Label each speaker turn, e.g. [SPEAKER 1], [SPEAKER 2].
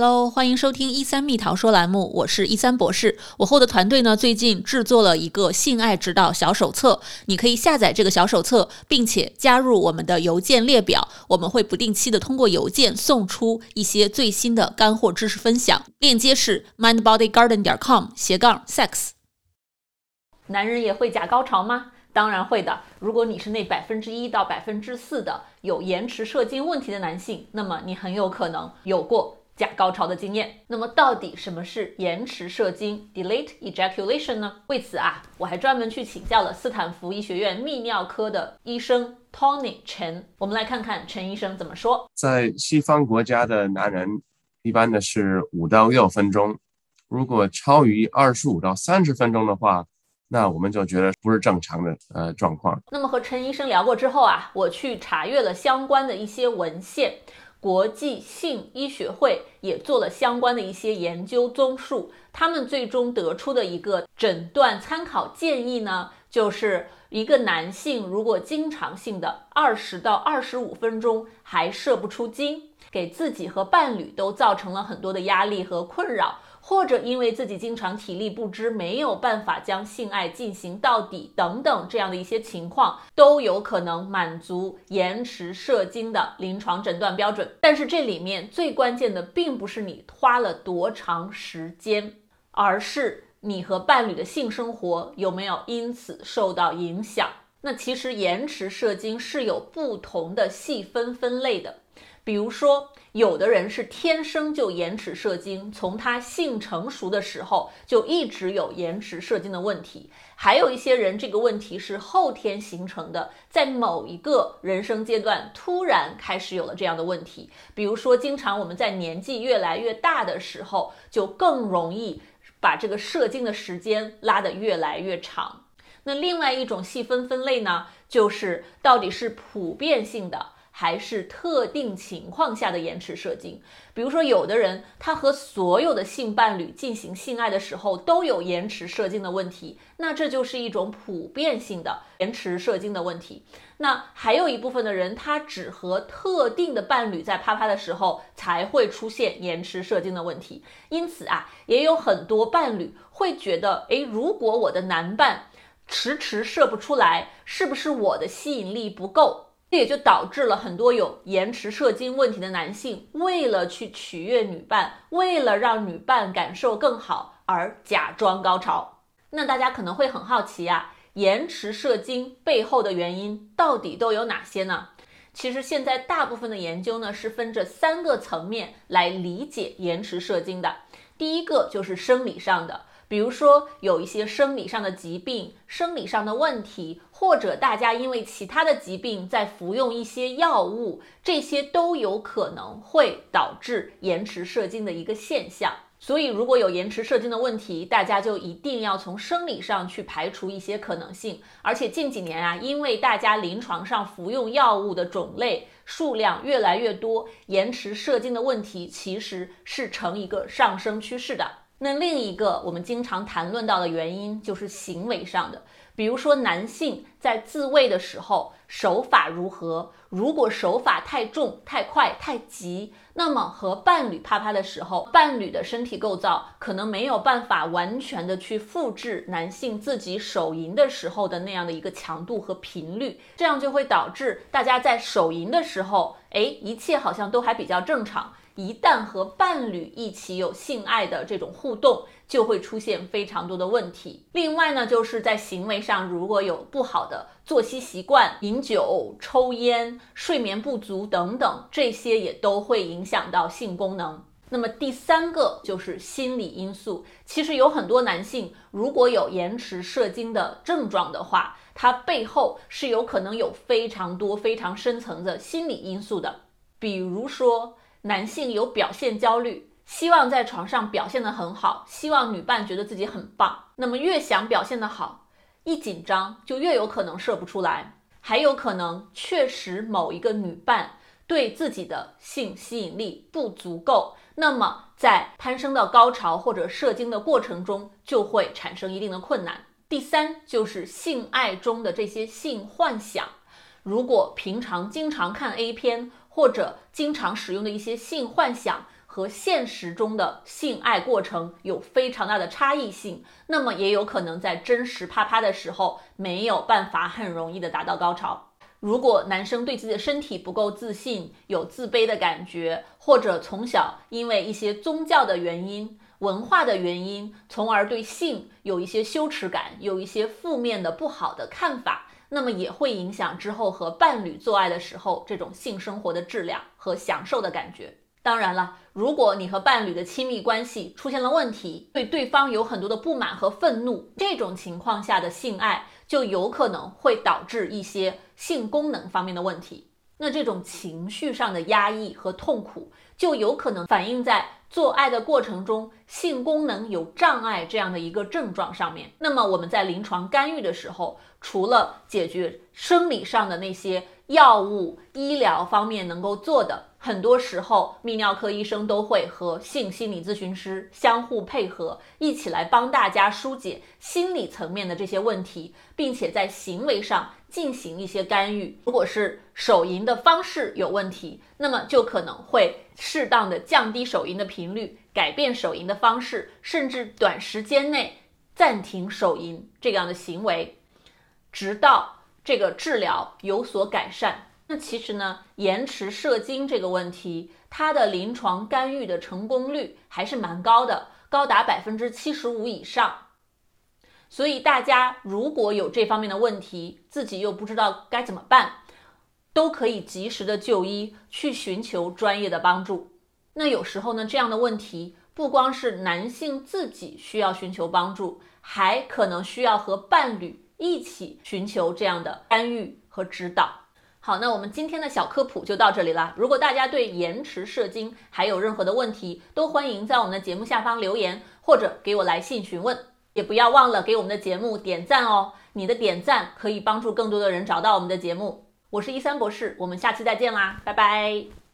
[SPEAKER 1] Hello，欢迎收听一三蜜桃说栏目，我是一三博士。我后的团队呢，最近制作了一个性爱指导小手册，你可以下载这个小手册，并且加入我们的邮件列表，我们会不定期的通过邮件送出一些最新的干货知识分享。链接是 mindbodygarden 点 com 斜杠 sex。男人也会假高潮吗？当然会的。如果你是那百分之一到百分之四的有延迟射精问题的男性，那么你很有可能有过。假高潮的经验，那么到底什么是延迟射精 （delayed ejaculation） 呢？为此啊，我还专门去请教了斯坦福医学院泌尿科的医生 Tony 陈。我们来看看陈医生怎么说。
[SPEAKER 2] 在西方国家的男人，一般的是五到六分钟，如果超于二十五到三十分钟的话，那我们就觉得不是正常的呃状况。
[SPEAKER 1] 那么和陈医生聊过之后啊，我去查阅了相关的一些文献。国际性医学会也做了相关的一些研究综述，他们最终得出的一个诊断参考建议呢，就是一个男性如果经常性的二十到二十五分钟还射不出精，给自己和伴侣都造成了很多的压力和困扰。或者因为自己经常体力不支，没有办法将性爱进行到底等等这样的一些情况，都有可能满足延迟射精的临床诊断标准。但是这里面最关键的，并不是你花了多长时间，而是你和伴侣的性生活有没有因此受到影响。那其实延迟射精是有不同的细分分类的。比如说，有的人是天生就延迟射精，从他性成熟的时候就一直有延迟射精的问题；还有一些人，这个问题是后天形成的，在某一个人生阶段突然开始有了这样的问题。比如说，经常我们在年纪越来越大的时候，就更容易把这个射精的时间拉得越来越长。那另外一种细分分类呢，就是到底是普遍性的。还是特定情况下的延迟射精，比如说有的人他和所有的性伴侣进行性爱的时候都有延迟射精的问题，那这就是一种普遍性的延迟射精的问题。那还有一部分的人，他只和特定的伴侣在啪啪的时候才会出现延迟射精的问题。因此啊，也有很多伴侣会觉得，诶，如果我的男伴迟迟射不出来，是不是我的吸引力不够？这也就导致了很多有延迟射精问题的男性，为了去取悦女伴，为了让女伴感受更好而假装高潮。那大家可能会很好奇啊，延迟射精背后的原因到底都有哪些呢？其实现在大部分的研究呢是分这三个层面来理解延迟射精的。第一个就是生理上的。比如说有一些生理上的疾病、生理上的问题，或者大家因为其他的疾病在服用一些药物，这些都有可能会导致延迟射精的一个现象。所以，如果有延迟射精的问题，大家就一定要从生理上去排除一些可能性。而且近几年啊，因为大家临床上服用药物的种类数量越来越多，延迟射精的问题其实是呈一个上升趋势的。那另一个我们经常谈论到的原因就是行为上的，比如说男性在自慰的时候手法如何？如果手法太重、太快、太急，那么和伴侣啪啪的时候，伴侣的身体构造可能没有办法完全的去复制男性自己手淫的时候的那样的一个强度和频率，这样就会导致大家在手淫的时候，哎，一切好像都还比较正常。一旦和伴侣一起有性爱的这种互动，就会出现非常多的问题。另外呢，就是在行为上，如果有不好的作息习惯、饮酒、抽烟、睡眠不足等等，这些也都会影响到性功能。那么第三个就是心理因素。其实有很多男性如果有延迟射精的症状的话，他背后是有可能有非常多非常深层的心理因素的，比如说。男性有表现焦虑，希望在床上表现得很好，希望女伴觉得自己很棒。那么越想表现得好，一紧张就越有可能射不出来，还有可能确实某一个女伴对自己的性吸引力不足够，那么在攀升到高潮或者射精的过程中就会产生一定的困难。第三就是性爱中的这些性幻想，如果平常经常看 A 片。或者经常使用的一些性幻想和现实中的性爱过程有非常大的差异性，那么也有可能在真实啪啪的时候没有办法很容易的达到高潮。如果男生对自己的身体不够自信，有自卑的感觉，或者从小因为一些宗教的原因、文化的原因，从而对性有一些羞耻感，有一些负面的不好的看法，那么也会影响之后和伴侣做爱的时候这种性生活的质量和享受的感觉。当然了，如果你和伴侣的亲密关系出现了问题，对对方有很多的不满和愤怒，这种情况下的性爱就有可能会导致一些性功能方面的问题。那这种情绪上的压抑和痛苦，就有可能反映在做爱的过程中性功能有障碍这样的一个症状上面。那么我们在临床干预的时候，除了解决生理上的那些药物、医疗方面能够做的。很多时候，泌尿科医生都会和性心理咨询师相互配合，一起来帮大家疏解心理层面的这些问题，并且在行为上进行一些干预。如果是手淫的方式有问题，那么就可能会适当的降低手淫的频率，改变手淫的方式，甚至短时间内暂停手淫这样的行为，直到这个治疗有所改善。那其实呢，延迟射精这个问题，它的临床干预的成功率还是蛮高的，高达百分之七十五以上。所以大家如果有这方面的问题，自己又不知道该怎么办，都可以及时的就医，去寻求专业的帮助。那有时候呢，这样的问题不光是男性自己需要寻求帮助，还可能需要和伴侣一起寻求这样的干预和指导。好，那我们今天的小科普就到这里了。如果大家对延迟射精还有任何的问题，都欢迎在我们的节目下方留言，或者给我来信询问。也不要忘了给我们的节目点赞哦，你的点赞可以帮助更多的人找到我们的节目。我是一三博士，我们下期再见啦，拜拜。